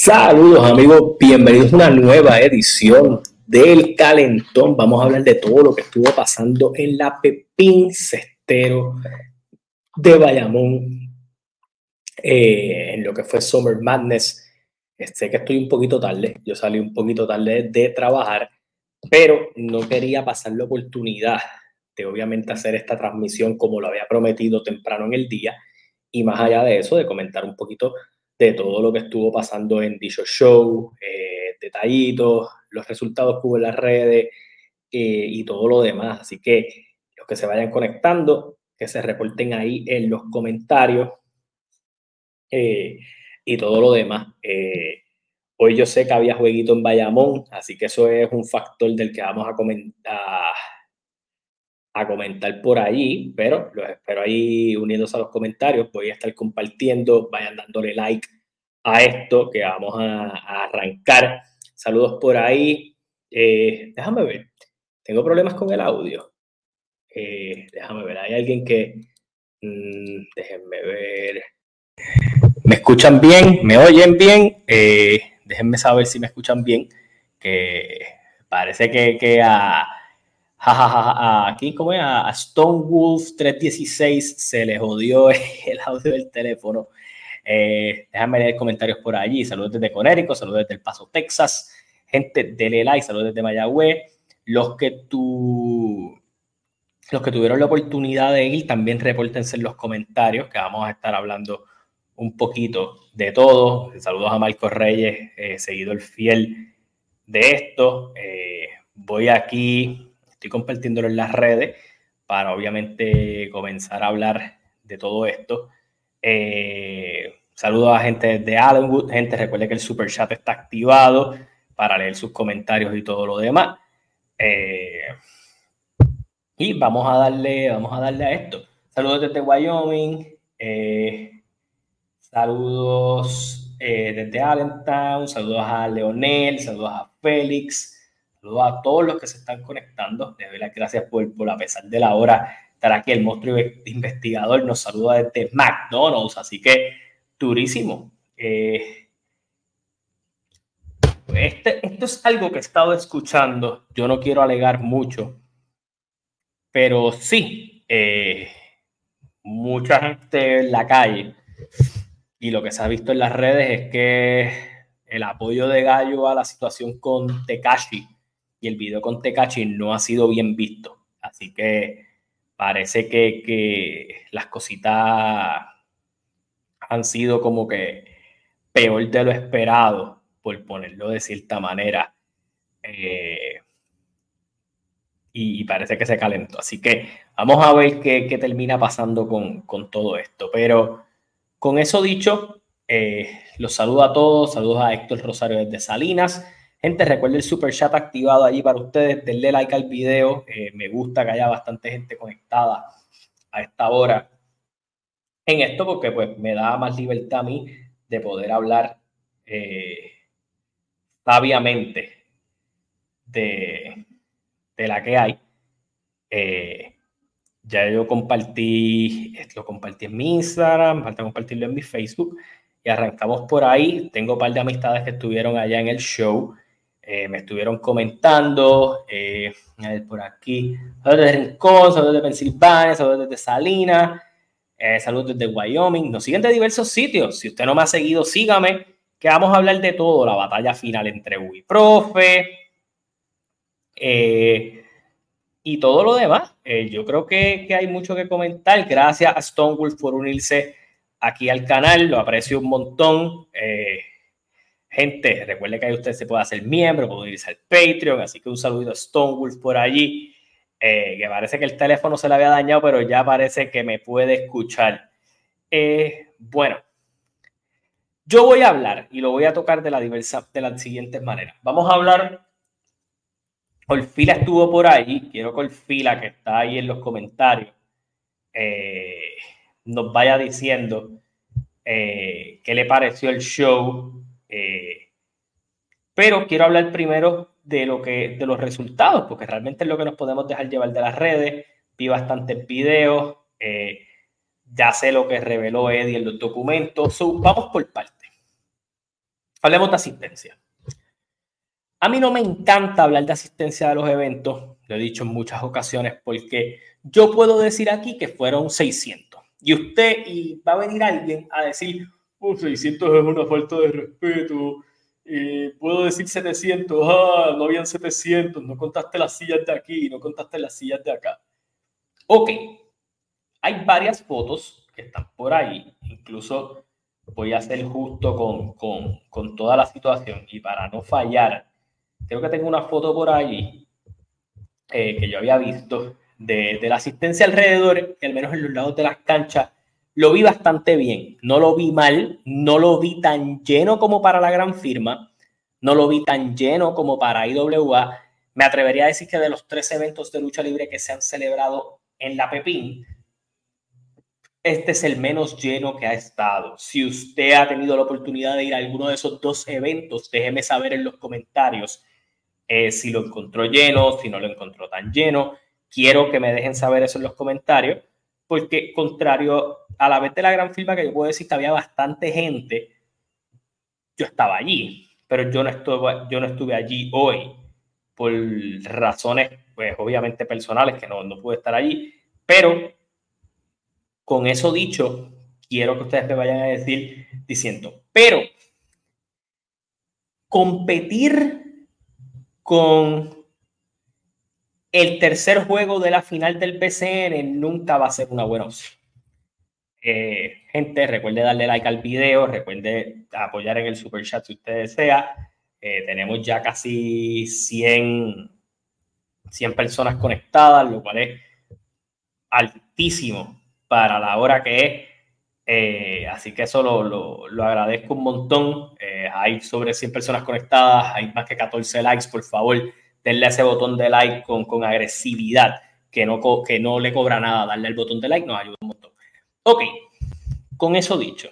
Saludos amigos, bienvenidos a una nueva edición del Calentón. Vamos a hablar de todo lo que estuvo pasando en la Pepín Cestero de Bayamón, eh, en lo que fue Summer Madness. Sé que estoy un poquito tarde, yo salí un poquito tarde de trabajar, pero no quería pasar la oportunidad de obviamente hacer esta transmisión como lo había prometido temprano en el día y más allá de eso, de comentar un poquito de todo lo que estuvo pasando en dicho show, eh, detallitos, los resultados que hubo en las redes eh, y todo lo demás. Así que los que se vayan conectando, que se reporten ahí en los comentarios eh, y todo lo demás. hoy yo sé que había jueguito en Bayamón, así que eso es un factor del que vamos a comentar a comentar por ahí, pero los espero ahí uniéndose a los comentarios. Voy a estar compartiendo, vayan dándole like a esto que vamos a, arrancar. Saludos por ahí. Eh, déjame ver, tengo problemas con el audio. Eh, déjame ver, hay alguien que... Mm, déjenme ver. ¿Me escuchan bien? ¿Me oyen bien? Eh, déjenme saber si me escuchan bien. Que parece que, que a aquí como es, a Stone Wolf 316 se le jodió el audio del teléfono. Eh, déjame leer comentarios por allí. Saludos desde Conérico, saludos desde El Paso, Texas. Gente, dele like, saludos desde Mayagüez. Los que tú, los que tuvieron la oportunidad de ir, también repórtense en los comentarios, que vamos a estar hablando un poquito de todo. Saludos a Marcos Reyes, eh, seguidor fiel de esto. Eh, voy aquí Estoy compartiéndolo en las redes para obviamente comenzar a hablar de todo esto. Eh, saludos a gente de Allenwood. Gente, recuerde que el super chat está activado para leer sus comentarios y todo lo demás. Eh, y vamos a darle, vamos a darle a esto. Saludos desde Wyoming. Eh, saludos desde Allentown. Saludos a Leonel. Saludos a Félix. Saludos a todos los que se están conectando. Les doy las gracias por, a pesar de la hora, estar aquí. El monstruo investigador nos saluda desde McDonald's, así que durísimo. Eh, este, esto es algo que he estado escuchando. Yo no quiero alegar mucho, pero sí, eh, mucha gente en la calle y lo que se ha visto en las redes es que el apoyo de Gallo a la situación con Tekashi y el video con Tecachi no ha sido bien visto. Así que parece que, las cositas han sido como que peor de lo esperado, por ponerlo de cierta manera. Eh, y, parece que se calentó. Así que vamos a ver qué, termina pasando con, todo esto. Pero con eso dicho, eh, los saludo a todos. Saludos a Héctor Rosario desde Salinas. Gente, recuerde el super chat activado allí para ustedes. Denle like al video. Eh, me gusta que haya bastante gente conectada a esta hora en esto porque pues me da más libertad a mí de poder hablar eh, sabiamente de, la que hay. Eh, ya yo compartí, lo compartí en mi Instagram, falta compartirlo en mi Facebook y arrancamos por ahí. Tengo un par de amistades que estuvieron allá en el show. Eh, me estuvieron comentando, eh, por aquí, saludos de Rincón, saludos de Pensilvania, saludos desde Salinas, eh, saludos desde Wyoming, nos siguen de diversos sitios, si usted no me ha seguido, sígame, que vamos a hablar de todo, la batalla final entre Wii Profe y todo lo demás. yo creo que, que, hay mucho que comentar, gracias a Stonewall por unirse aquí al canal, lo aprecio un montón. Gente, recuerde que ahí usted se puede hacer miembro, puede irse al Patreon, así que un saludo a Stonewolf por allí, eh, que parece que el teléfono se le había dañado, pero ya parece que me puede escuchar. Eh, bueno, yo voy a hablar y lo voy a tocar de la diversa, de las siguientes maneras. Vamos a hablar. Orfila estuvo por ahí. Quiero que Orfila, que está ahí en los comentarios, eh, nos vaya diciendo qué le pareció el show eh, pero quiero hablar primero de, lo que, de los resultados, porque realmente es lo que nos podemos dejar llevar de las redes. Vi bastantes videos, eh, ya sé lo que reveló Eddie en los documentos. vamos por parte. Hablemos de asistencia. A mí no me encanta hablar de asistencia de los eventos, lo he dicho en muchas ocasiones, porque yo puedo decir aquí que fueron 600. Y usted, y va a venir alguien a decir, oh, 600 es una falta de respeto, eh, puedo decir 700, ah, no habían 700, no contaste las sillas de aquí, no contaste las sillas de acá. Ok, hay varias fotos que están por ahí, incluso voy a ser justo con, con, con toda la situación y para no fallar, creo que tengo una foto por ahí eh, que yo había visto de, de, la asistencia alrededor, al menos en los lados de las canchas, lo vi bastante bien. No lo vi mal, no lo vi tan lleno como para la gran firma, no lo vi tan lleno como para IWA. Me atrevería a decir que de los tres eventos de lucha libre que se han celebrado en la Pepín, este es el menos lleno que ha estado. Si usted ha tenido la oportunidad de ir a alguno de esos dos eventos, déjeme saber en los comentarios eh, si lo encontró lleno, si no lo encontró tan lleno. Quiero que me dejen saber eso en los comentarios, porque contrario a la vez de la gran firma, que yo puedo decir que había bastante gente, yo estaba allí, pero yo no estuve, yo no estuve allí hoy por razones, pues obviamente personales, que no, no pude estar allí, pero con eso dicho, quiero que ustedes me vayan a decir diciendo, pero competir con el tercer juego de la final del BCN nunca va a ser una buena opción. Eh, gente, recuerde darle like al video, recuerde apoyar en el super chat si usted desea. Eh, tenemos ya casi 100, 100 personas conectadas, lo cual es altísimo para la hora que es. Eh, así que eso lo, lo, agradezco un montón. Hay sobre 100 personas conectadas, hay más que 14 likes. Por favor, denle ese botón de like con, con agresividad, que no, que no le cobra nada. Darle el botón de like nos ayuda un montón. Ok, con eso dicho.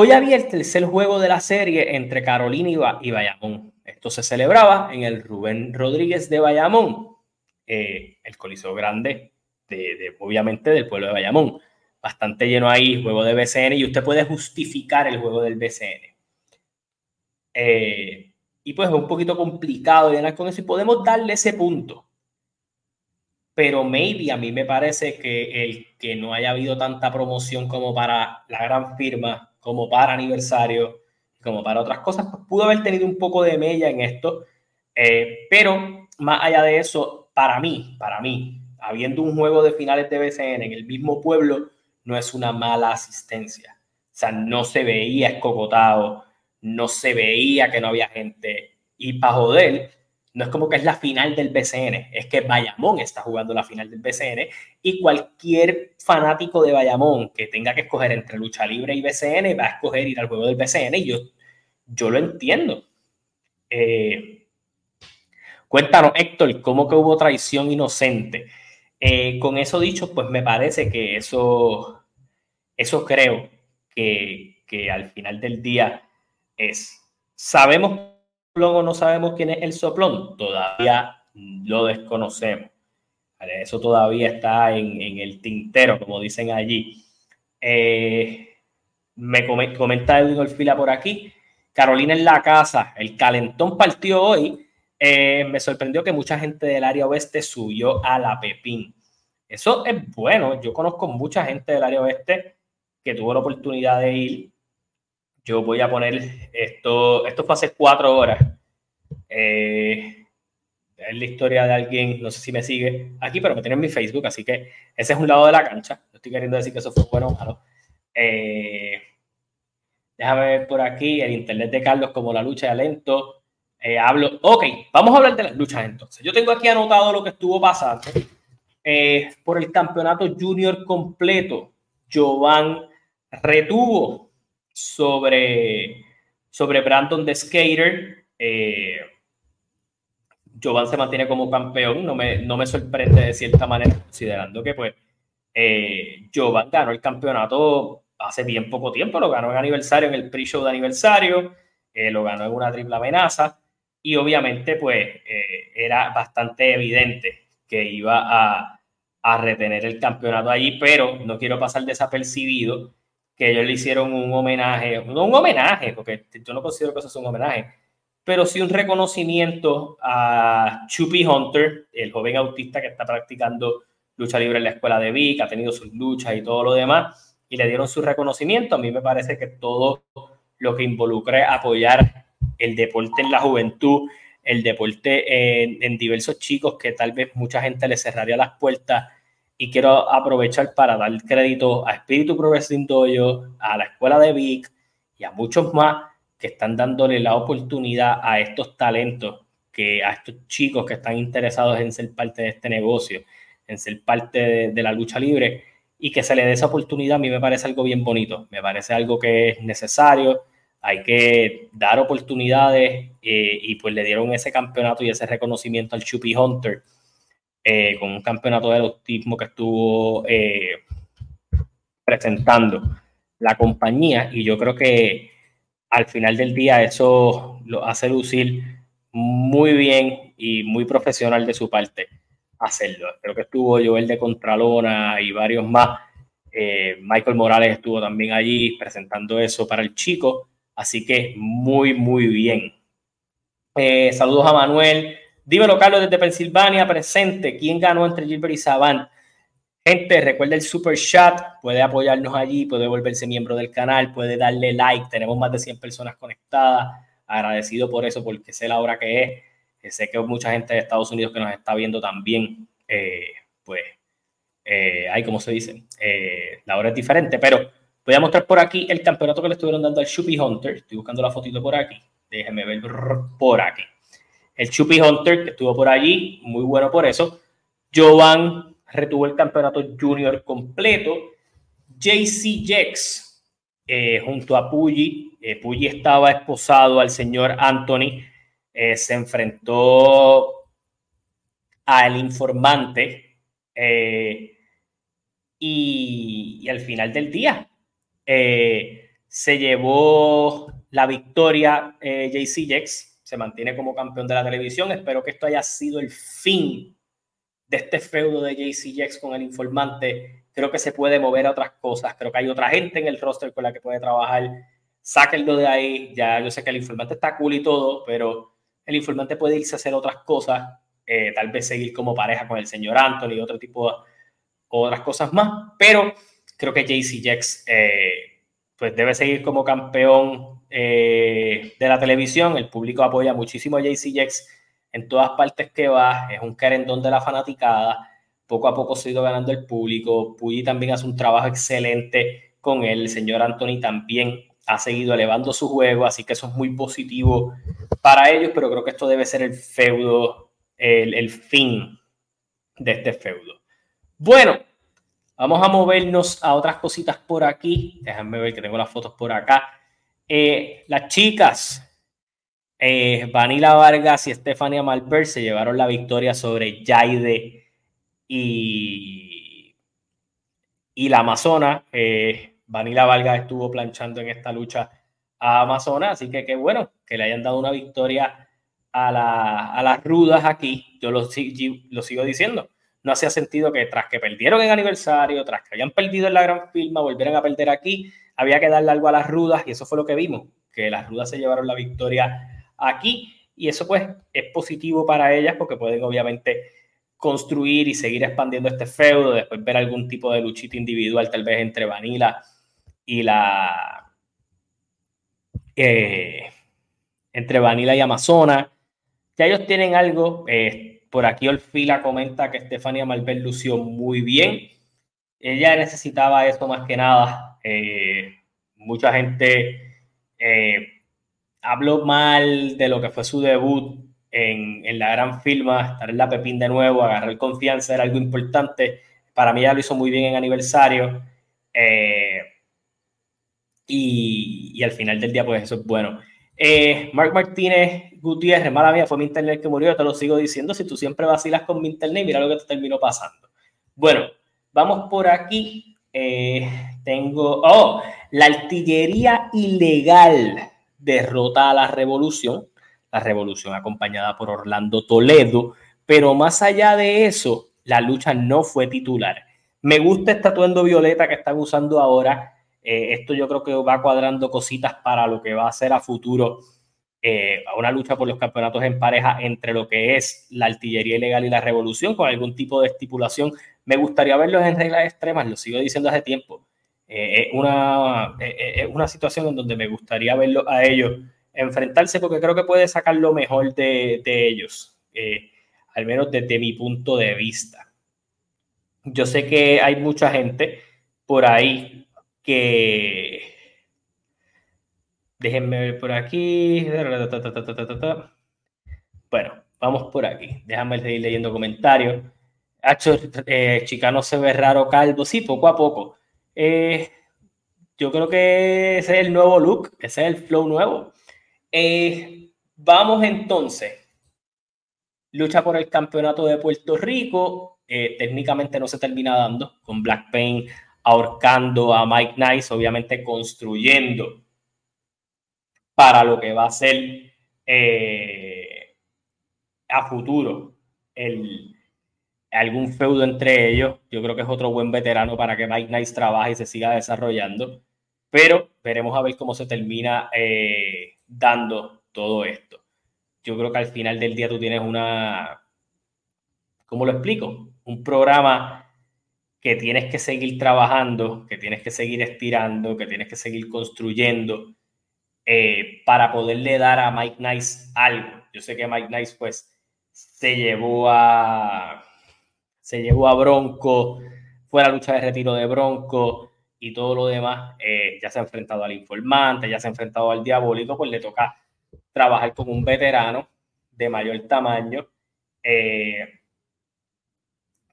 Hoy había el tercer juego de la serie entre Carolina y, Bayamón. Esto se celebraba en el Rubén Rodríguez de Bayamón. Eh, el Coliseo Grande, de, obviamente del pueblo de Bayamón. Bastante lleno ahí, juego de BCN, y usted puede justificar el juego del BCN. Eh, y pues es un poquito complicado llenar con eso y podemos darle ese punto. Pero maybe a mí me parece que el que no haya habido tanta promoción como para la gran firma, como para aniversario, como para otras cosas, pues pudo haber tenido un poco de mella en esto. Eh, pero más allá de eso, para mí, para mí, habiendo un juego de finales de BCN en el mismo pueblo, no es una mala asistencia. O sea, no se veía escogotado, no se veía que no había gente. Y para joder, no es como que es la final del BCN, es que Bayamón está jugando la final del BCN y cualquier fanático de Bayamón que tenga que escoger entre lucha libre y BCN va a escoger ir al juego del BCN y yo, yo lo entiendo. Eh, Cuéntanos, Héctor, ¿cómo que hubo traición inocente? Eh, con eso dicho, pues me parece que eso, eso creo que, que al final del día es, ¿sabemos o no sabemos quién es el soplón? Todavía lo desconocemos. Eso todavía está en, el tintero, como dicen allí. Eh, me comenta Edwin Orfila por aquí. Carolina en la casa, el calentón partió hoy eh, me sorprendió que mucha gente del área oeste subió a la Pepín. Eso es bueno. Yo conozco mucha gente del área oeste que tuvo la oportunidad de ir. Yo voy a poner esto, esto fue hace cuatro horas. Eh, es la historia de alguien, no sé si me sigue aquí, pero me tiene en mi Facebook, así que ese es un lado de la cancha. No estoy queriendo decir que eso fue bueno o malo. Eh, déjame ver por aquí el internet de Carlos como la lucha de alento. Eh, hablo, ok, vamos a hablar de las luchas entonces. Yo tengo aquí anotado lo que estuvo pasando eh, por el campeonato junior completo. Jovan retuvo sobre, sobre Brandon the Skater. Eh, Jovan se mantiene como campeón, no me, no me sorprende de cierta manera, considerando que pues eh, Jovan ganó el campeonato hace bien poco tiempo, lo ganó en aniversario, en el pre-show de aniversario, lo ganó en una triple amenaza y obviamente pues eh, era bastante evidente que iba a, a, retener el campeonato allí, pero no quiero pasar desapercibido que ellos le hicieron un homenaje, no un homenaje, porque yo no considero que eso sea un homenaje, pero sí un reconocimiento a Chupi Hunter, el joven autista que está practicando lucha libre en la escuela de Vic, ha tenido sus luchas y todo lo demás, y le dieron su reconocimiento. A mí me parece que todo lo que involucre apoyar el deporte en la juventud, el deporte en, diversos chicos que tal vez mucha gente le cerraría las puertas, y quiero aprovechar para dar crédito a Espíritu Progressing Dojo, a la escuela de Vic y a muchos más que están dándole la oportunidad a estos talentos, que a estos chicos que están interesados en ser parte de este negocio, en ser parte de, la lucha libre y que se le dé esa oportunidad, a mí me parece algo bien bonito, me parece algo que es necesario, hay que dar oportunidades eh, y pues le dieron ese campeonato y ese reconocimiento al Chupi Hunter eh, con un campeonato de autismo que estuvo eh, presentando la compañía y yo creo que al final del día eso lo hace lucir muy bien y muy profesional de su parte hacerlo. Creo que estuvo Joel de Contralona y varios más. Eh, Michael Morales estuvo también allí presentando eso para el chico. Así que muy, muy bien. Saludos a Manuel. Dímelo, Carlos, desde Pensilvania, presente. ¿Quién ganó entre Gilbert y Saban? Gente, recuerda el super chat, puede apoyarnos allí, puede volverse miembro del canal, puede darle like. Tenemos más de 100 personas conectadas. Agradecido por eso, porque sé la hora que es. Eh, sé que mucha gente de Estados Unidos que nos está viendo también, eh, pues, eh, hay como se dice, la hora es diferente, pero voy a mostrar por aquí el campeonato que le estuvieron dando al Chupi Hunter. Estoy buscando la fotito por aquí. Déjenme ver por aquí. El Chupi Hunter que estuvo por allí, muy bueno por eso. Jovan retuvo el campeonato junior completo. JC Jex, eh, junto a Puggy, eh, estaba esposado al señor Anthony, eh, se enfrentó al informante y, y, al final del día se llevó la victoria JC Jex, se mantiene como campeón de la televisión. Espero que esto haya sido el fin de este feudo de JC Jex con el informante, creo que se puede mover a otras cosas. Creo que hay otra gente en el roster con la que puede trabajar. Sáquenlo de ahí. Ya yo sé que el informante está cool y todo, pero el informante puede irse a hacer otras cosas. Eh, tal vez seguir como pareja con el señor Anthony y otro tipo de otras cosas más. Pero creo que JC Jex eh, pues debe seguir como campeón eh, de la televisión. El público apoya muchísimo a JC Jex en todas partes que va, es un querendón de la fanaticada, poco a poco se ha ido ganando el público, Puyi también hace un trabajo excelente con él, el señor Anthony también ha seguido elevando su juego, así que eso es muy positivo para ellos, pero creo que esto debe ser el feudo, el fin de este feudo. Bueno, vamos a movernos a otras cositas por aquí. Déjenme ver que tengo las fotos por acá. Eh, las chicas, eh, Vanila Vargas y Estefania Malper se llevaron la victoria sobre Jaide y, y la Amazona. Eh, Vanila Vargas estuvo planchando en esta lucha a Amazona, así que qué bueno que le hayan dado una victoria a, las rudas aquí. Yo lo, lo sigo diciendo. No hacía sentido que tras que perdieron en aniversario, tras que habían perdido en la gran firma, volvieran a perder aquí, había que darle algo a las rudas y eso fue lo que vimos, que las rudas se llevaron la victoria aquí y eso pues es positivo para ellas porque pueden obviamente construir y seguir expandiendo este feudo, después ver algún tipo de luchita individual tal vez entre Vanilla y la... Eh, entre Vanilla y Amazona. Ya ellos tienen algo. Eh, por aquí Olfila comenta que Estefania Malver lució muy bien. Ella necesitaba eso más que nada. Eh, mucha gente habló mal de lo que fue su debut en, en, la gran firma, estar en la Pepín de nuevo, agarrar confianza era algo importante. Para mí ya lo hizo muy bien en aniversario. Eh, y, y, al final del día, pues eso es bueno. Eh, Mark Martínez Gutiérrez, mala mía, fue mi internet que murió, te lo sigo diciendo. Si tú siempre vacilas con mi internet, mira lo que te terminó pasando. Bueno, vamos por aquí. Eh, tengo, oh, la artillería ilegal derrota a la revolución, la revolución acompañada por Orlando Toledo, pero más allá de eso, la lucha no fue titular. Me gusta este atuendo violeta que están usando ahora. Eh, esto yo creo que va cuadrando cositas para lo que va a ser a futuro eh, una lucha por los campeonatos en pareja entre lo que es la artillería ilegal y la revolución, con algún tipo de estipulación. Me gustaría verlos en reglas extremas, lo sigo diciendo hace tiempo. Eh, es una, una situación en donde me gustaría verlos a ellos enfrentarse porque creo que puede sacar lo mejor de, de ellos, al menos desde mi punto de vista. Yo sé que hay mucha gente por ahí que Déjenme ver por aquí. Bueno, vamos por aquí. Déjame seguir leyendo comentarios. Hacho, eh, Chicano se ve raro calvo. Sí, poco a poco. Eh, yo creo que ese es el nuevo look, ese es el flow nuevo. Eh, vamos entonces. Lucha por el campeonato de Puerto Rico. técnicamente no se termina dando con Black Pain ahorcando a Mike Nice, obviamente construyendo para lo que va a ser eh, a futuro algún feudo entre ellos. Yo creo que es otro buen veterano para que Mike Nice trabaje y se siga desarrollando. Pero veremos a ver cómo se termina eh, dando todo esto. Yo creo que al final del día tú tienes una, ¿cómo lo explico? Un programa que tienes que seguir trabajando, que tienes que seguir estirando, que tienes que seguir construyendo eh, para poderle dar a Mike Nice algo. Yo sé que Mike Nice pues se llevó a se llevó a Bronco, fue la lucha de retiro de Bronco y todo lo demás. Eh, ya se ha enfrentado al informante, ya se ha enfrentado al diabólico, pues le toca trabajar como un veterano de mayor tamaño. Eh,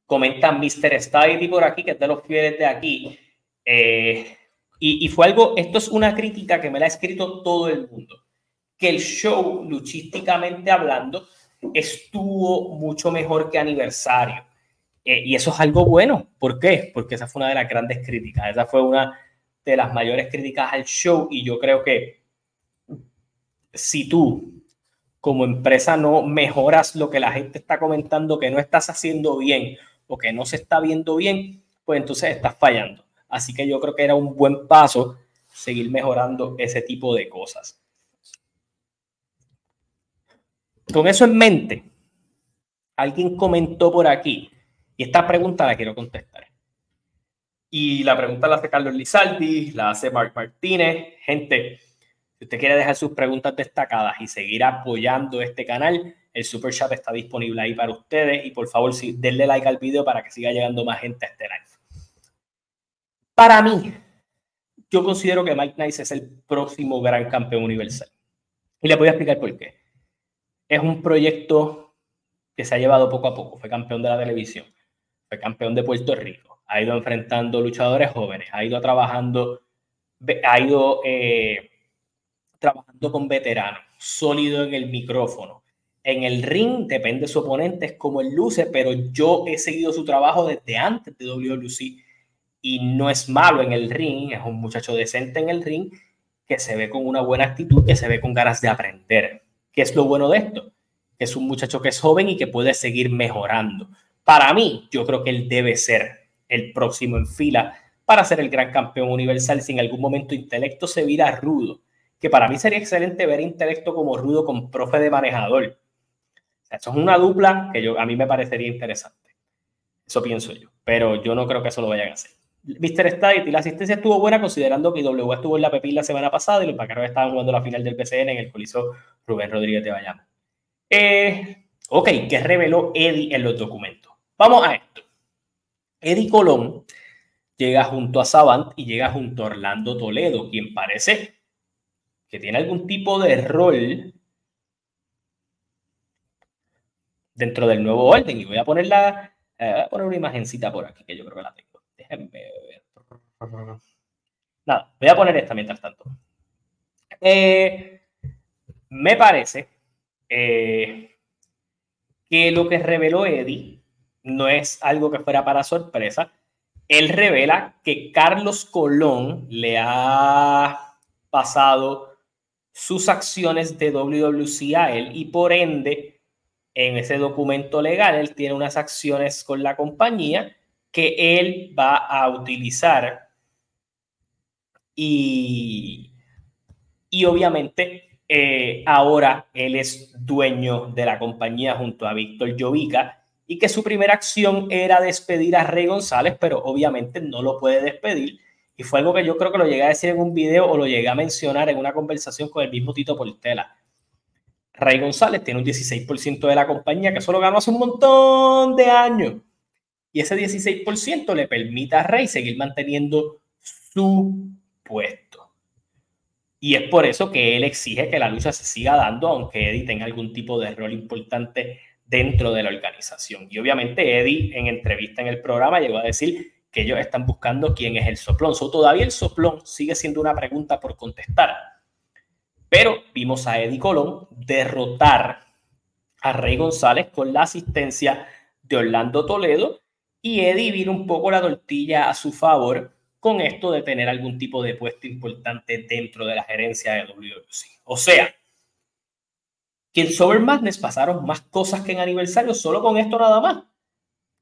comenta Mr. Stady por aquí, que es de los fieles de aquí. Eh, y, fue algo, esto es una crítica que me la ha escrito todo el mundo, que el show, luchísticamente hablando, estuvo mucho mejor que aniversario. Eh, y eso es algo bueno. ¿Por qué? Porque esa fue una de las grandes críticas. Esa fue una de las mayores críticas al show. Y yo creo que si tú como empresa no mejoras lo que la gente está comentando que no estás haciendo bien o que no se está viendo bien, pues entonces estás fallando. Así que yo creo que era un buen paso seguir mejorando ese tipo de cosas. Con eso en mente, alguien comentó por aquí, y esta pregunta la quiero contestar. Y la pregunta la hace Carlos Lizaldi, la hace Mark Martínez. Gente, si usted quiere dejar sus preguntas destacadas y seguir apoyando este canal, el Super Chat está disponible ahí para ustedes. Y por favor, sí, denle like al video para que siga llegando más gente a este live. Para mí, yo considero que Mike Nice es el próximo gran campeón universal. Y le voy a explicar por qué. Es un proyecto que se ha llevado poco a poco. Fue campeón de la televisión, fue campeón de Puerto Rico, ha ido enfrentando luchadores jóvenes, ha ido trabajando, ha ido eh, trabajando con veteranos, sólido en el micrófono. En el ring, depende de su oponente, es como él luce, pero yo he seguido su trabajo desde antes de WLC y no es malo en el ring, es un muchacho decente en el ring que se ve con una buena actitud, que se ve con ganas de aprender. ¿Qué es lo bueno de esto? Es un muchacho que es joven y que puede seguir mejorando. Para mí, yo creo que él debe ser el próximo en fila para ser el gran campeón universal si en algún momento intelecto se vira rudo. Que para mí sería excelente ver intelecto como rudo con profe de manejador. Eso es una dupla que a mí me parecería interesante. Eso pienso yo. Pero yo no creo que eso lo vayan a hacer. Mr. State, la asistencia estuvo buena considerando que W estuvo en la Pepín la semana pasada y los Pacaros estaban jugando la final del PCN en el Coliseo Rubén Rodríguez de Bayamo. Eh, ok, ¿qué reveló Eddie en los documentos? Vamos a esto. Eddie Colón llega junto a Savant y llega junto a Orlando Toledo, quien parece que tiene algún tipo de rol dentro del nuevo orden. Y voy a poner, la, eh, voy a poner una imagencita por aquí, que yo creo que la tengo. Nada, voy a poner esta mientras tanto. Eh, me parece eh, que lo que reveló Eddie no es algo que fuera para sorpresa. Él revela que Carlos Colón le ha pasado sus acciones de WWC a él y por ende en ese documento legal él tiene unas acciones con la compañía que él va a utilizar Y, y obviamente eh, ahora él es dueño de la compañía junto a Víctor Jovica y que su primera acción era despedir a Rey González, pero obviamente no lo puede despedir. Y fue algo que yo creo que lo llegué a decir en un video o lo llegué a mencionar en una conversación con el mismo Tito Portela. Rey González tiene un 16% de la compañía que solo ganó hace un montón de años. Y ese 16% le permite a Rey seguir manteniendo su puesto. Y es por eso que él exige que la lucha se siga dando, aunque Eddie tenga algún tipo de rol importante dentro de la organización. Y obviamente Eddie en entrevista en el programa llegó a decir que ellos están buscando quién es el soplón. So, todavía el soplón sigue siendo una pregunta por contestar. Pero vimos a Eddie Colón derrotar a Rey González con la asistencia de Orlando Toledo y Eddie vino un poco la tortilla a su favor con esto de tener algún tipo de puesto importante dentro de la gerencia de WWC. O sea, que en Sober Madness pasaron más cosas que en aniversario solo con esto nada más.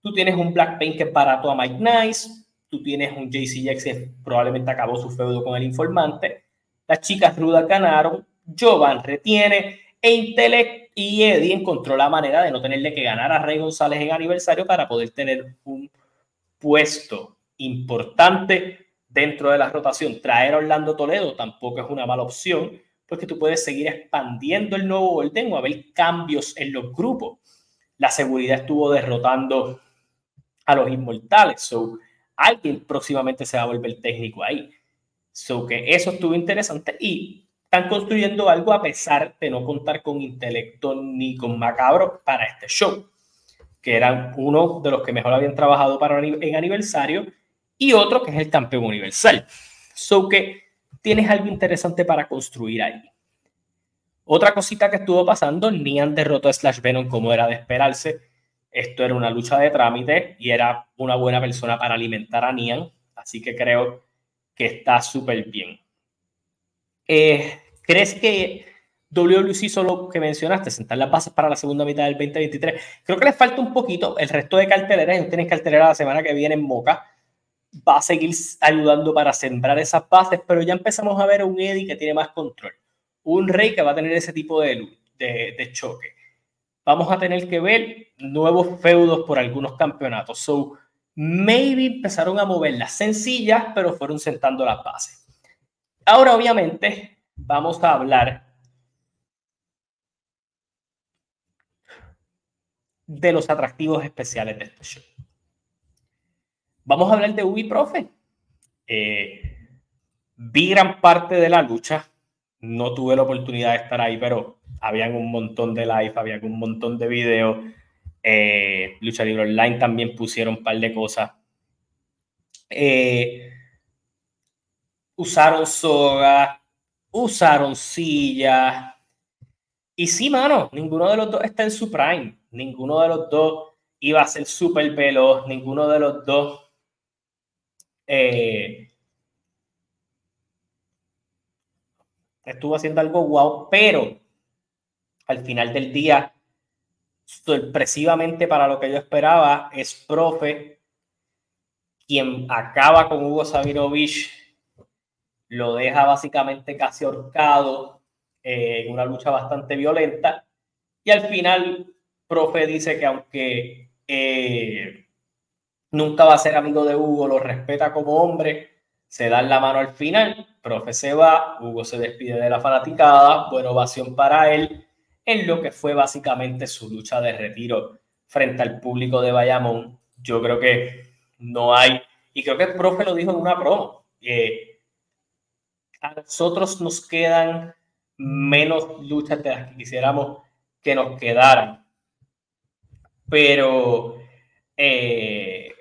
Tú tienes un Blackpink que barato a Mike Nice, tú tienes un JC Jax que probablemente acabó su feudo con el informante, las chicas rudas ganaron, Jovan retiene e y Eddie encontró la manera de no tenerle que ganar a Rey González en aniversario para poder tener un puesto importante dentro de la rotación. Traer a Orlando Toledo tampoco es una mala opción porque tú puedes seguir expandiendo el nuevo orden o haber cambios en los grupos. La seguridad estuvo derrotando a los inmortales, so alguien próximamente se va a volver técnico ahí. So que eso estuvo interesante y están construyendo algo a pesar de no contar con intelecto ni con macabro para este show, que eran uno de los que mejor habían trabajado para en aniversario y otro que es el campeón universal. So que tienes algo interesante para construir ahí. Otra cosita que estuvo pasando, Nian derrotó a Slash Venom como era de esperarse. Esto era una lucha de trámite y era una buena persona para alimentar a Nian, así que creo que está súper bien. Eh, ¿Crees que WWC solo que mencionaste, sentar las bases para la segunda mitad del 2023? Creo que les falta un poquito. El resto de carteleras, tienes cartelera la semana que viene en Moca va a seguir ayudando para sembrar esas bases, pero ya empezamos a ver un Eddie que tiene más control, un Rey que va a tener ese tipo de, de, de choque. Vamos a tener que ver nuevos feudos por algunos campeonatos. So, maybe empezaron a mover las sencillas, pero fueron sentando las bases. Ahora, obviamente, vamos a hablar de los atractivos especiales de este show. Vamos a hablar de Ubi Profe. Eh, vi gran parte de la lucha. No tuve la oportunidad de estar ahí, pero habían un montón de live, había un montón de videos. Eh, lucha Libre Online también pusieron un par de cosas. Eh, usaron soga, usaron silla. Y sí, mano, ninguno de los dos está en su prime. Ninguno de los dos iba a ser súper veloz. Ninguno de los dos eh, estuvo haciendo algo guau, pero al final del día, sorpresivamente para lo que yo esperaba, es profe quien acaba con Hugo Sabinovich, lo deja básicamente casi ahorcado eh, en una lucha bastante violenta, y al final, profe dice que aunque eh, nunca va a ser amigo de Hugo, lo respeta como hombre, se dan la mano al final, profe se va, Hugo se despide de la fanaticada, buena ovación para él, en lo que fue básicamente su lucha de retiro frente al público de Bayamón. Yo creo que no hay, y creo que el profe lo dijo en una promo, a nosotros nos quedan menos luchas de las que quisiéramos que nos quedaran. Pero eh,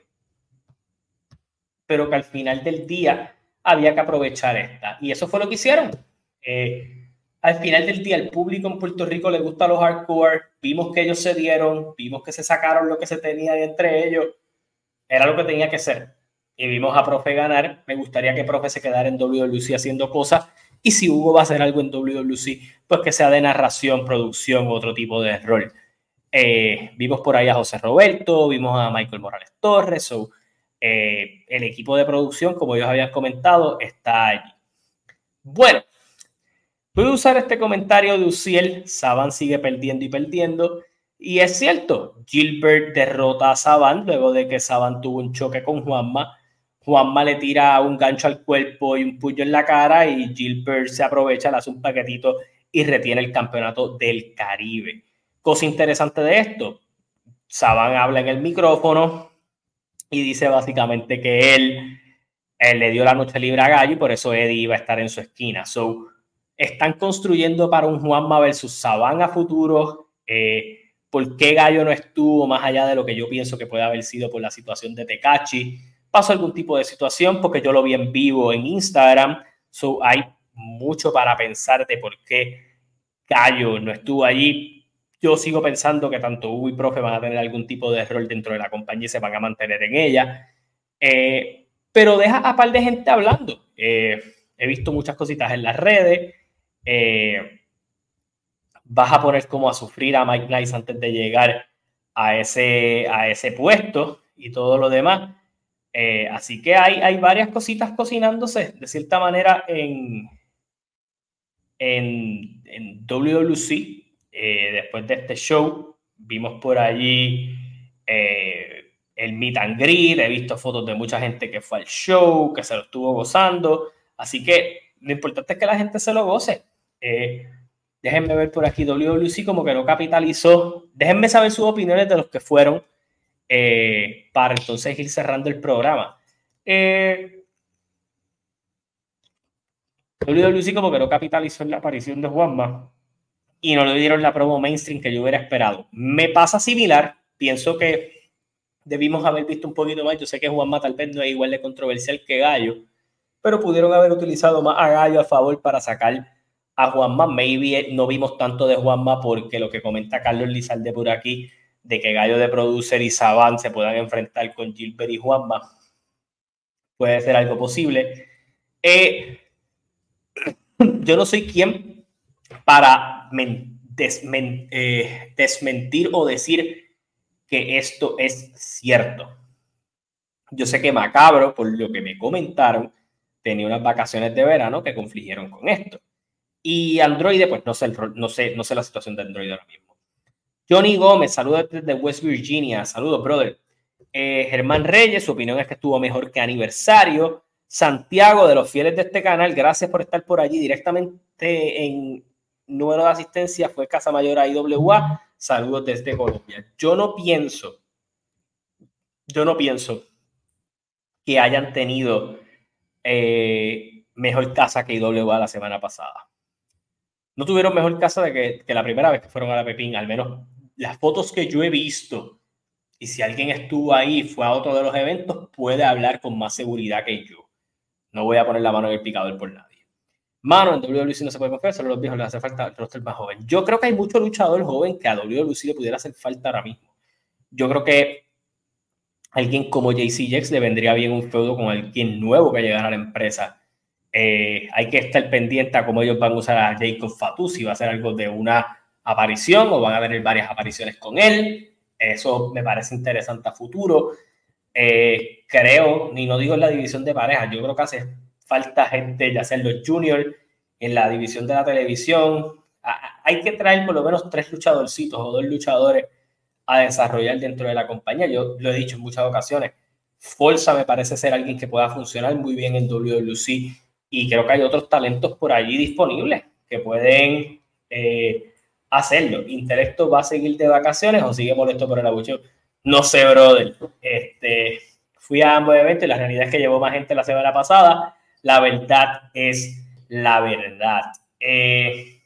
pero que al final del día había que aprovechar esta. Y eso fue lo que hicieron. Eh, al final del día, el público en Puerto Rico le gusta los hardcore. Vimos que ellos se dieron, vimos que se sacaron lo que se tenía entre ellos. Era lo que tenía que ser. Y vimos a Profe ganar. Me gustaría que Profe se quedara en WWC haciendo cosas. Y si Hugo va a hacer algo en WWC, pues que sea de narración, producción u otro tipo de rol. Eh, vimos por ahí a José Roberto, vimos a Michael Morales Torres. eh, el equipo de producción, como ellos habían comentado, está allí. Bueno, a usar este comentario de Uciel. Saban sigue perdiendo y perdiendo. Y es cierto, Gilbert derrota a Saban luego de que Saban tuvo un choque con Juanma. Juanma le tira un gancho al cuerpo y un puño en la cara y Gilbert se aprovecha, le hace un paquetito y retiene el campeonato del Caribe. Cosa interesante de esto, Saban habla en el micrófono y dice básicamente que él, él le dio la noche libre a Gallo y por eso Eddie iba a estar en su esquina. So, están construyendo para un Juanma versus Saban a futuro. Eh, ¿Por qué Gallo no estuvo más allá de lo que yo pienso que puede haber sido por la situación de Tecachi? Pasó algún tipo de situación porque yo lo vi en vivo en Instagram. So, hay mucho para pensar de por qué Gallo no estuvo allí. Yo sigo pensando que tanto Hugo y Profe van a tener algún tipo de rol dentro de la compañía y se van a mantener en ella. Eh, pero deja a par de gente hablando. Eh, he visto muchas cositas en las redes. Eh, vas a poner como a sufrir a Mike Nice antes de llegar a ese, a ese puesto y todo lo demás. Eh, así que hay, hay varias cositas cocinándose de cierta manera en, en, WWC. Eh, después de este show, vimos por allí el meet and greet. He visto fotos de mucha gente que fue al show, que se lo estuvo gozando. Así que lo importante es que la gente se lo goce. Déjenme ver por aquí, WWC como que no capitalizó. Déjenme saber sus opiniones de los que fueron eh, para entonces ir cerrando el programa. Eh, WWC como que no capitalizó en la aparición de Juanma y no le dieron la promo mainstream que yo hubiera esperado. Me pasa similar, pienso que debimos haber visto un poquito más. Yo sé que Juanma tal vez no es igual de controversial que Gallo, pero pudieron haber utilizado más a Gallo a favor para sacar a Juanma. Maybe no vimos tanto de Juanma porque lo que comenta Carlos Lizalde por aquí, de que Gallo de Producer y Saban se puedan enfrentar con Gilbert y Juanma, puede ser algo posible. Eh, yo no soy quien para eh, desmentir o decir que esto es cierto. Yo sé que Macabro, por lo que me comentaron, tenía unas vacaciones de verano que confligieron con esto. Y Android, pues no sé, no sé, no sé la situación de Android ahora mismo. Johnny Gómez, saludos desde West Virginia. Saludos, brother. Eh, Germán Reyes, su opinión es que estuvo mejor que aniversario. Santiago, de los fieles de este canal, gracias por estar por allí directamente en número de asistencia. Fue Casa Mayor IWA. Saludos desde Colombia. Yo no pienso, yo no pienso que hayan tenido eh, mejor casa que IWA la semana pasada no tuvieron mejor casa de que, la primera vez que fueron a la Pepín, al menos las fotos que yo he visto. Y si alguien estuvo ahí fue a otro de los eventos, puede hablar con más seguridad que yo. No voy a poner la mano en el picador por nadie. Mano, en WWE no se puede confiar, solo los viejos les hace falta el roster más joven. Yo creo que hay mucho luchador joven que a WWE le pudiera hacer falta ahora mismo. Yo creo que alguien como JC Jex le vendría bien un feudo con alguien nuevo que llegara a la empresa eh, hay que estar pendiente a cómo ellos van a usar a Jacob Fatu, si va a ser algo de una aparición o van a tener varias apariciones con él. Eso me parece interesante a futuro. Eh, creo, ni no digo en la división de parejas, yo creo que hace falta gente, ya sea en los juniors, en la división de la televisión. hay que traer por lo menos tres luchadorcitos o dos luchadores a desarrollar dentro de la compañía. Yo lo he dicho en muchas ocasiones. Forza me parece ser alguien que pueda funcionar muy bien en WWC y creo que hay otros talentos por allí disponibles que pueden eh, hacerlo. ¿Intelecto va a seguir de vacaciones o sigue molesto por el abucheo? No sé, brother. Este, fui a ambos eventos y la realidad es que llevó más gente la semana pasada. La verdad es la verdad. Eh,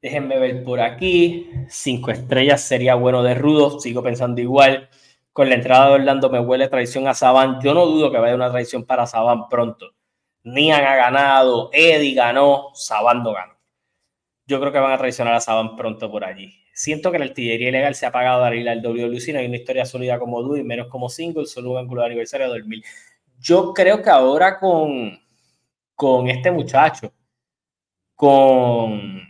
déjenme ver por aquí. Cinco estrellas sería bueno de rudo. Sigo pensando igual con la entrada de Orlando me huele traición a Saban. Yo no dudo que vaya una traición para Saban pronto. Nian ha ganado, Eddie ganó, Saban no ganó. Yo creo que van a traicionar a Saban pronto por allí. Siento que la artillería ilegal se ha pagado a ir al WLC, no hay una historia sólida como dúo y menos como single, solo un ángulo de aniversario de 2000. Yo creo que ahora con, con este muchacho, con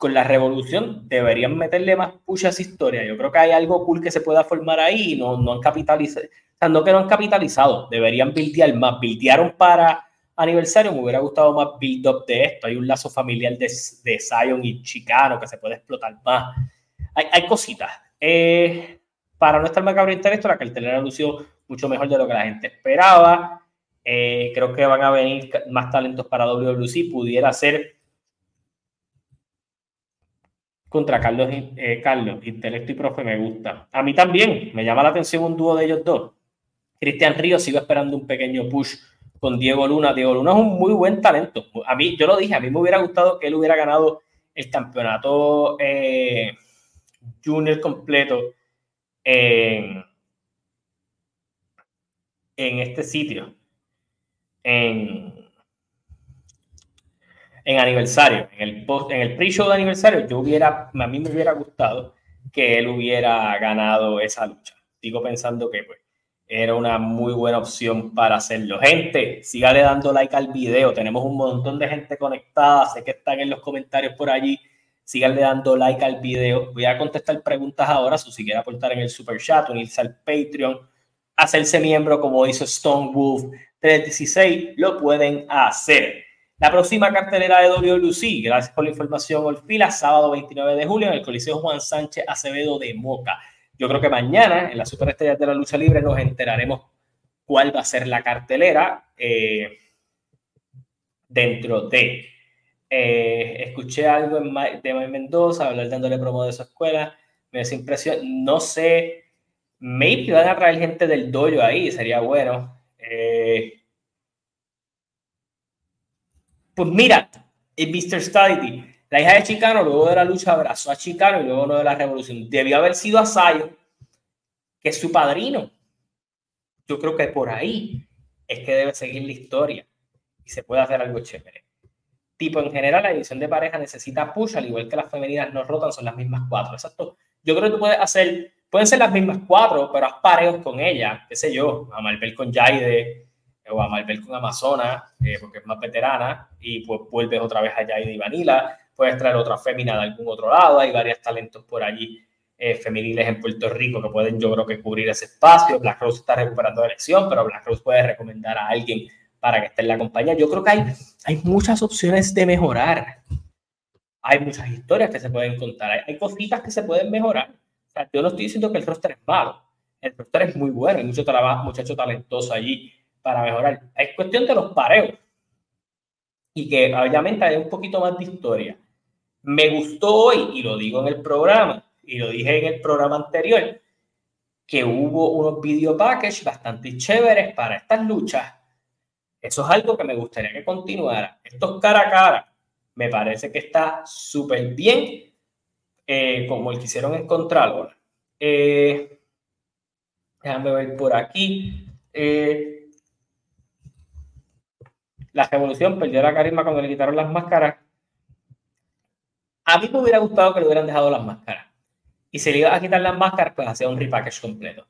con la revolución deberían meterle más push a esa historia. Yo creo que hay algo cool que se pueda formar ahí y no, no han capitalizado. O no que no han capitalizado, deberían bildear más. Bildearon para aniversario, me hubiera gustado más build-up de esto. Hay un lazo familiar de, de Zion y Chicano que se puede explotar más. Hay, hay cositas. Eh, para no estar macabro esto, la cartelera lució mucho mejor de lo que la gente esperaba. Eh, creo que van a venir más talentos para WWC. Pudiera ser contra Carlos, eh, Carlos, intelecto y profe, me gusta. A mí también, me llama la atención un dúo de ellos dos. Cristian Ríos sigo esperando un pequeño push con Diego Luna. Diego Luna es un muy buen talento. A mí, yo lo dije, a mí me hubiera gustado que él hubiera ganado el campeonato eh, junior completo en, en este sitio. En, en aniversario, en el, post, en el pre-show de aniversario, yo hubiera, a mí me hubiera gustado que él hubiera ganado esa lucha. Sigo pensando que pues, era una muy buena opción para hacerlo. Gente, sígale dando like al video. Tenemos un montón de gente conectada. Sé que están en los comentarios por allí. Síganle dando like al video. Voy a contestar preguntas ahora. Si quiere aportar en el super chat, unirse al Patreon, hacerse miembro como hizo Stone Wolf 316, lo pueden hacer. La próxima cartelera de WLC, gracias por la información, Olfila, sábado 29 de julio en el Coliseo Juan Sánchez Acevedo de Moca. Yo creo que mañana en la Superestrellas de la Lucha Libre nos enteraremos cuál va a ser la cartelera eh, dentro de. Eh, escuché algo de Mike Mendoza, hablar dándole promo de su escuela, me da impresión, no sé, maybe van a traer gente del dojo ahí, sería bueno. Eh, pues mira, el Mr. Study, la hija de Chicano, luego de la lucha, abrazó a Chicano y luego no de la revolución. Debió haber sido a Sayo, que es su padrino. Yo creo que por ahí es que debe seguir la historia y se puede hacer algo chévere. Tipo, en general, la división de pareja necesita push, al igual que las femeninas no rotan, son las mismas cuatro. Exacto. Yo creo que tú puedes hacer, pueden ser las mismas cuatro, pero haz pareos con ella, qué sé yo, a Marvel con Jaide, o a Marvel con Amazona, eh, porque es más veterana, y pues vuelves otra vez allá y Vanilla, puedes traer otra fémina de algún otro lado, hay varios talentos por allí eh, femeniles en Puerto Rico que pueden yo creo que cubrir ese espacio, Black Rose está recuperando la elección, pero Black Rose puede recomendar a alguien para que esté en la compañía. Yo creo que hay, hay muchas opciones de mejorar. Hay muchas historias que se pueden contar, hay, hay cositas que se pueden mejorar. O sea, yo no estoy diciendo que el roster es malo, el roster es muy bueno, hay mucho trabajo, muchacho talentoso allí para mejorar. Es cuestión de los pareos. Y que obviamente hay un poquito más de historia. Me gustó hoy, y lo digo en el programa, y lo dije en el programa anterior, que hubo unos video packages bastante chéveres para estas luchas. Eso es algo que me gustaría que continuara. Estos cara a cara, me parece que está súper bien, eh, como el que hicieron. Eh, déjame ver por aquí. Eh, la revolución perdió la carisma cuando le quitaron las máscaras. A mí me hubiera gustado que le hubieran dejado las máscaras. Y si le iba a quitar las máscaras, pues hacía un repackage completo.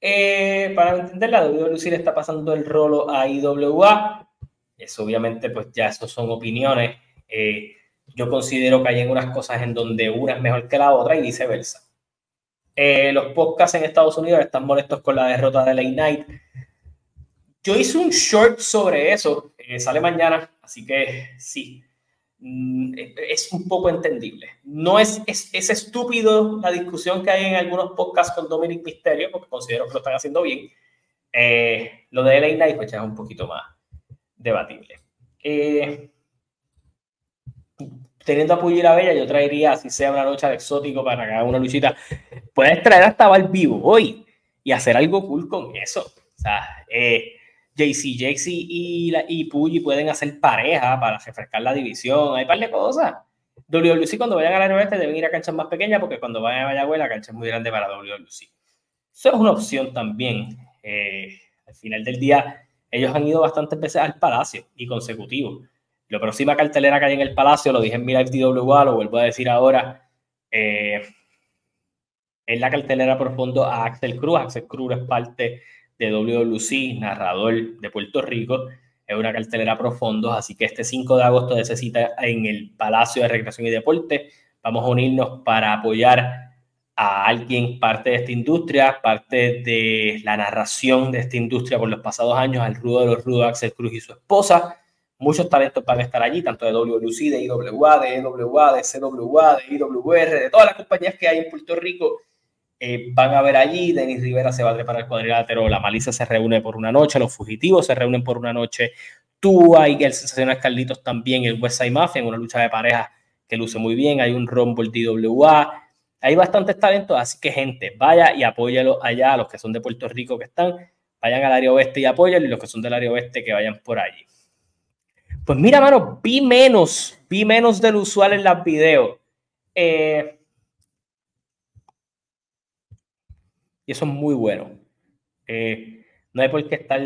Eh, para entender, la WWE está pasando el rolo a IWA. Eso obviamente, pues ya eso son opiniones. Eh, yo considero que hay unas cosas en donde una es mejor que la otra y viceversa. Eh, los podcasts en Estados Unidos están molestos con la derrota de Late Night. Yo hice un short sobre eso, eh, sale mañana, así que sí, mm, es un poco entendible. No es, es, es, estúpido la discusión que hay en algunos podcasts con Dominic Misterio, porque considero que lo están haciendo bien. Eh, lo de LA Knight pues ya es un poquito más debatible. Eh, teniendo a Puyira Bella, yo traería, si sea una lucha de exótico para haga una luchita, puedes traer hasta Val Vivo hoy y hacer algo cool con eso. O sea, eh, JC, JC y, la, y Puyi pueden hacer pareja para refrescar la división. Hay un par de cosas. WWC cuando vayan a la oeste deben ir a canchas más pequeñas porque cuando vayan a Mayagüez la cancha es muy grande para WWC. Eso es una opción también. Eh, al final del día, ellos han ido bastantes veces al Palacio y consecutivo. La próxima cartelera que hay en el Palacio, lo dije en mi live DWA, lo vuelvo a decir ahora, eh, es la cartelera por fondo a Axel Cruz. Axel Cruz es parte de WLC, narrador de Puerto Rico. Es una cartelera profundo, así que este 5 de agosto necesita en el Palacio de Recreación y Deporte. Vamos a unirnos para apoyar a alguien parte de esta industria, parte de la narración de esta industria por los pasados años, al rudo de los rudos Axel Cruz y su esposa. Muchos talentos van a estar allí, tanto de WLC, de IWA, de EWA, de CWA, de IWR, de todas las compañías que hay en Puerto Rico. Eh, van a ver allí, Denis Rivera se va a preparar el cuadrilátero, la Malicia se reúne por una noche, los fugitivos se reúnen por una noche, tú hay el sensacional Carlitos también, el West Side Mafia en una lucha de pareja que luce muy bien, hay un Rumble DWA, hay bastantes talentos, así que gente, vaya y apóyalo allá, los que son de Puerto Rico que están, vayan al área oeste y apóyalo, y los que son del área oeste que vayan por allí. Pues mira, mano, vi menos, vi menos del usual en las videos. Eh, y eso es muy bueno. Eh, no hay por qué estar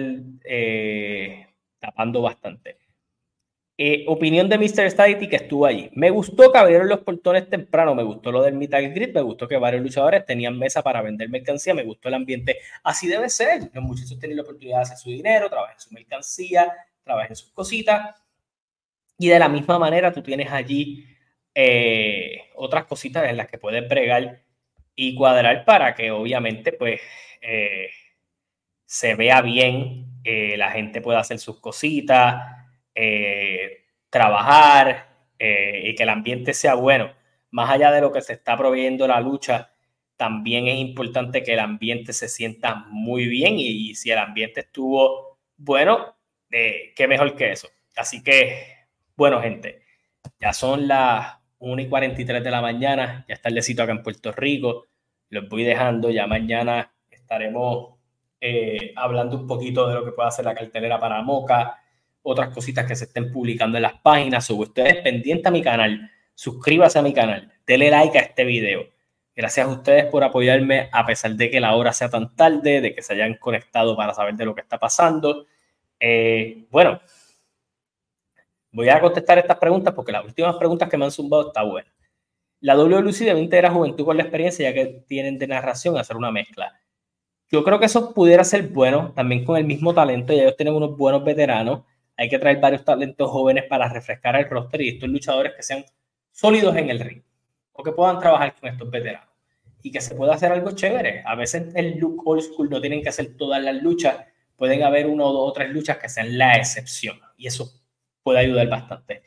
eh, tapando bastante. opinión de Mr. Stadity que estuvo allí. Me gustó que abrieron los portones temprano, me gustó lo del Metal Grid, me gustó que varios luchadores tenían mesa para vender mercancía, me gustó el ambiente. Así debe ser. Los muchachos tienen la oportunidad de hacer su dinero, trabajar su mercancía, trabajar sus cositas y de la misma manera tú tienes allí eh, otras cositas en las que puedes bregar y cuadrar para que obviamente pues eh, se vea bien, eh, la gente pueda hacer sus cositas, trabajar y que el ambiente sea bueno. Más allá de lo que se está proveyendo la lucha, también es importante que el ambiente se sienta muy bien y, y si el ambiente estuvo bueno, qué mejor que eso. Así que bueno, gente, ya son las 1 y 43 de la mañana, ya está el tardecito acá en Puerto Rico. Los voy dejando, ya mañana estaremos eh, hablando un poquito de lo que puede hacer la cartelera para Moca, otras cositas que se estén publicando en las páginas. Sobre ustedes pendientes a mi canal, suscríbase a mi canal, denle like a este video. Gracias a ustedes por apoyarme a pesar de que la hora sea tan tarde, de que se hayan conectado para saber de lo que está pasando. Eh, bueno, Voy a contestar estas preguntas porque las últimas preguntas que me han zumbado está buena. La WLC debe integrar juventud con la experiencia ya que tienen de narración hacer una mezcla. Yo creo que eso pudiera ser bueno, también con el mismo talento, ya ellos tienen unos buenos veteranos, hay que traer varios talentos jóvenes para refrescar el roster y estos luchadores que sean sólidos en el ring o que puedan trabajar con estos veteranos y que se pueda hacer algo chévere. A veces el look old school no tienen que hacer todas las luchas, pueden haber una o dos o tres luchas que sean la excepción y eso puede ayudar bastante.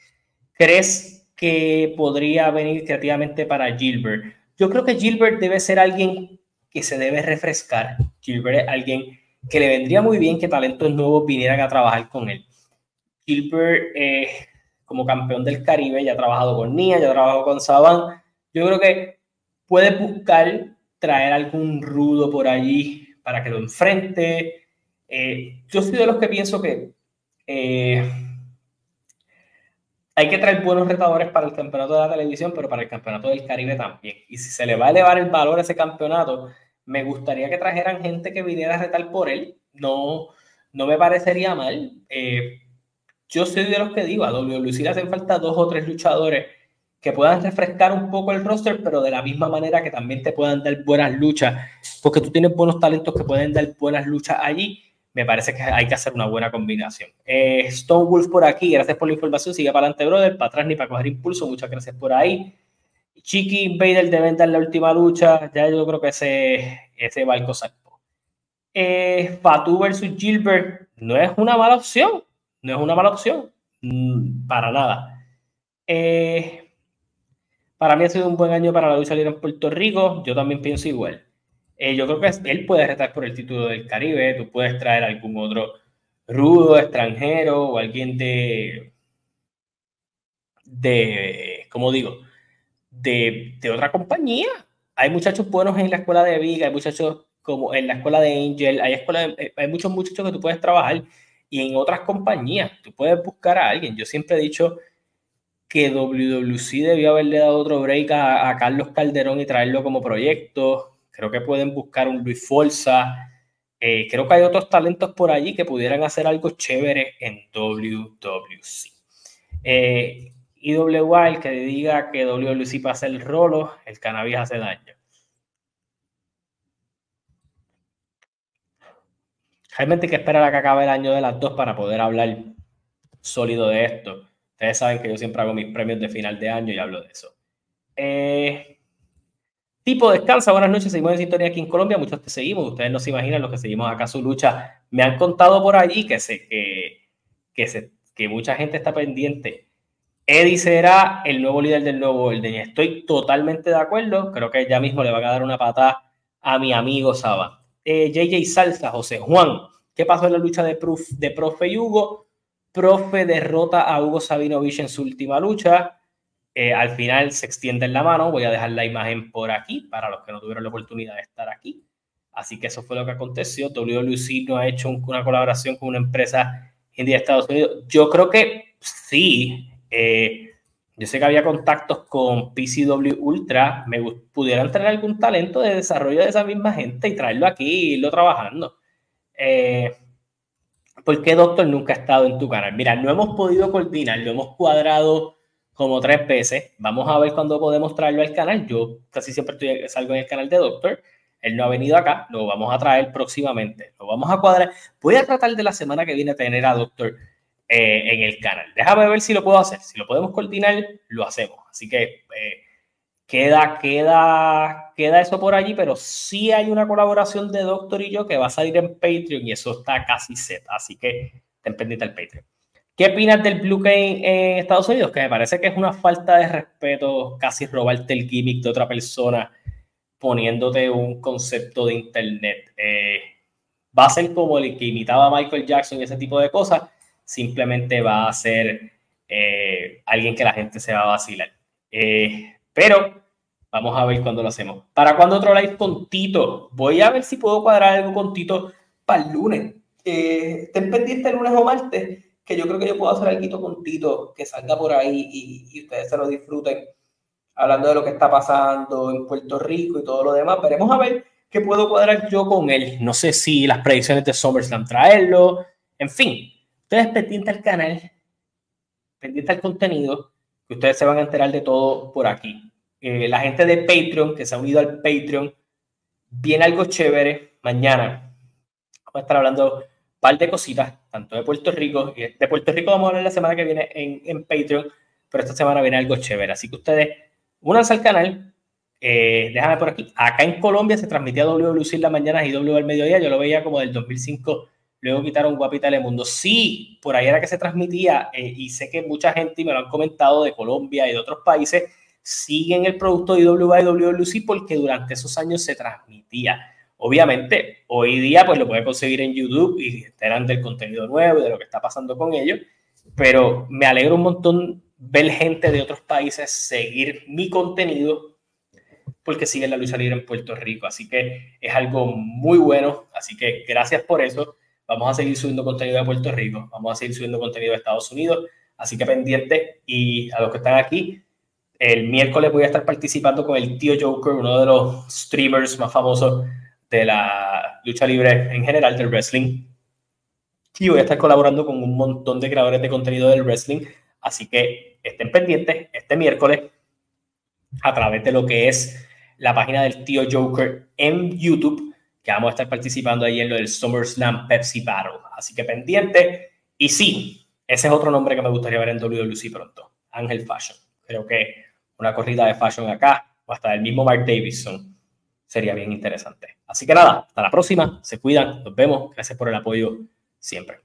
¿Crees que podría venir creativamente para Gilbert? Yo creo que Gilbert debe ser alguien que se debe refrescar. Gilbert es alguien que le vendría muy bien que talentos nuevos vinieran a trabajar con él. Gilbert, eh, como campeón del Caribe, ya ha trabajado con Nia, ya ha trabajado con Saban. Yo creo que puede buscar traer algún rudo por allí para que lo enfrente. Eh, yo soy de los que pienso que eh, hay que traer buenos retadores para el campeonato de la televisión, pero para el campeonato del Caribe también. Y si se le va a elevar el valor a ese campeonato, me gustaría que trajeran gente que viniera a retar por él. No, no me parecería mal. Eh, yo soy de los que digo, a WLC le hacen falta dos o tres luchadores que puedan refrescar un poco el roster, pero de la misma manera que también te puedan dar buenas luchas, porque tú tienes buenos talentos que pueden dar buenas luchas allí me parece que hay que hacer una buena combinación. Eh, Stone Wolf por aquí, gracias por la información, sigue para adelante, brother, para atrás ni para coger impulso, muchas gracias por ahí. Chiqui Vader deben dar la última lucha, ya yo creo que ese, ese barco salpó. Eh, Fatu versus Gilbert no es una mala opción, no es una mala opción, mm, para nada. Eh, para mí ha sido un buen año para la lucha libre en Puerto Rico, yo también pienso igual. Eh, yo creo que él puede retar por el título del Caribe, tú puedes traer algún otro rudo extranjero o alguien de, de ¿cómo digo? De, de, otra compañía. Hay muchachos buenos en la escuela de Viga, hay muchachos como en la escuela de Angel, hay, escuela eh, hay muchos muchachos que tú puedes trabajar y en otras compañías tú puedes buscar a alguien. Yo siempre he dicho que WWC debió haberle dado otro break a Carlos Calderón y traerlo como proyecto Creo que pueden buscar un Luis Forza. Eh, creo que hay otros talentos por allí que pudieran hacer algo chévere en WWC. Eh, IWA, el que diga que WWC pasa el rolo, el cannabis hace daño. Realmente hay que esperar a que acabe el año de las dos para poder hablar sólido de esto. Ustedes saben que yo siempre hago mis premios de final de año y hablo de eso. Eh, Tipo descansa, buenas noches, seguimos en sintonía aquí en Colombia, muchos te seguimos, ustedes no se imaginan los que seguimos acá su lucha. Me han contado por allí que se, que, que se, que mucha gente está pendiente. Eddie será el nuevo líder del nuevo orden. Estoy totalmente de acuerdo. Creo que ya mismo le van a dar una patada a mi amigo Saba. JJ eh, Salsa, José Juan. ¿Qué pasó en la lucha de, de Profe y Hugo? Profe derrota a Hugo Sabinovich en su última lucha. Eh, al final se extiende en la mano. Voy a dejar la imagen por aquí para los que no tuvieron la oportunidad de estar aquí. Así que eso fue lo que aconteció. WWC no ha hecho una colaboración con una empresa india de Estados Unidos. Yo creo que sí. Eh, yo sé que había contactos con PCW Ultra. Me pudieran tener algún talento de desarrollo de esa misma gente y traerlo aquí y irlo trabajando. Eh, ¿Por qué Doctor nunca ha estado en tu canal? Mira, no hemos podido coordinar, lo hemos cuadrado como tres veces. Vamos a ver cuándo podemos traerlo al canal. Yo casi siempre salgo en el canal de Doctor. Él no ha venido acá, lo vamos a traer próximamente. Lo vamos a cuadrar. Voy a tratar de la semana que viene tener a Doctor eh, en el canal. Déjame ver si lo puedo hacer. Si lo podemos coordinar, lo hacemos. Así que eh, queda, queda, queda eso por allí, pero sí hay una colaboración de Doctor y yo que va a salir en Patreon y eso está casi set. Así que ten pendiente el Patreon. ¿Qué opinas del Blue Game en Estados Unidos? Que me parece que es una falta de respeto casi robarte el gimmick de otra persona poniéndote un concepto de internet. Eh, va a ser como el que imitaba a Michael Jackson y ese tipo de cosas, simplemente va a ser eh, alguien que la gente se va a vacilar. Eh, pero vamos a ver cuándo lo hacemos. ¿Para cuándo otro live con Tito? Voy a ver si puedo cuadrar algo con Tito para el lunes. estén pendientes el lunes o martes que yo creo que yo puedo hacer algo con Tito que salga por ahí y, ustedes se lo disfruten, hablando de lo que está pasando en Puerto Rico y todo lo demás. Veremos a ver qué puedo cuadrar yo con él. No sé si las predicciones de SummerSlam traerlo, en fin. Ustedes pendientes al canal, pendientes al contenido, que ustedes se van a enterar de todo por aquí. Eh, la gente de Patreon, que se ha unido al Patreon, viene algo chévere mañana. Vamos a estar hablando par de cositas, tanto de Puerto Rico, y de Puerto Rico vamos a hablar la semana que viene en, en Patreon, pero esta semana viene algo chévere. Así que ustedes únanse al canal, eh, déjame por aquí. Acá en Colombia se transmitía WWC en la mañana y W al mediodía. Yo lo veía como del 2005. Luego quitaron Guapita Telemundo. Sí, por ahí era que se transmitía. Eh, y sé que mucha gente, y me lo han comentado de Colombia y de otros países, siguen el producto de IWA y WWC porque durante esos años se transmitía. Obviamente, hoy día pues lo puedes conseguir en YouTube y enteran del contenido nuevo de lo que está pasando con ellos, pero me alegro un montón ver gente de otros países seguir mi contenido porque siguen la lucha libre en Puerto Rico, así que es algo muy bueno, así que gracias por eso. Vamos a seguir subiendo contenido de Puerto Rico, vamos a seguir subiendo contenido de Estados Unidos, así que pendiente. Y a los que están aquí, el miércoles voy a estar participando con el tío Joker, uno de los streamers más famosos de la lucha libre en general, del wrestling. Y voy a estar colaborando con un montón de creadores de contenido del wrestling. Así que estén pendientes este miércoles a través de lo que es la página del tío Joker en YouTube, que vamos a estar participando ahí en lo del SummerSlam Pepsi Battle. Así que pendiente. Y sí, ese es otro nombre que me gustaría ver en WWC pronto, Ángel Fashion. Creo que una corrida de fashion acá, o hasta el mismo Mark Davidson, sería bien interesante. Así que nada, hasta la próxima, se cuidan, nos vemos, gracias por el apoyo siempre.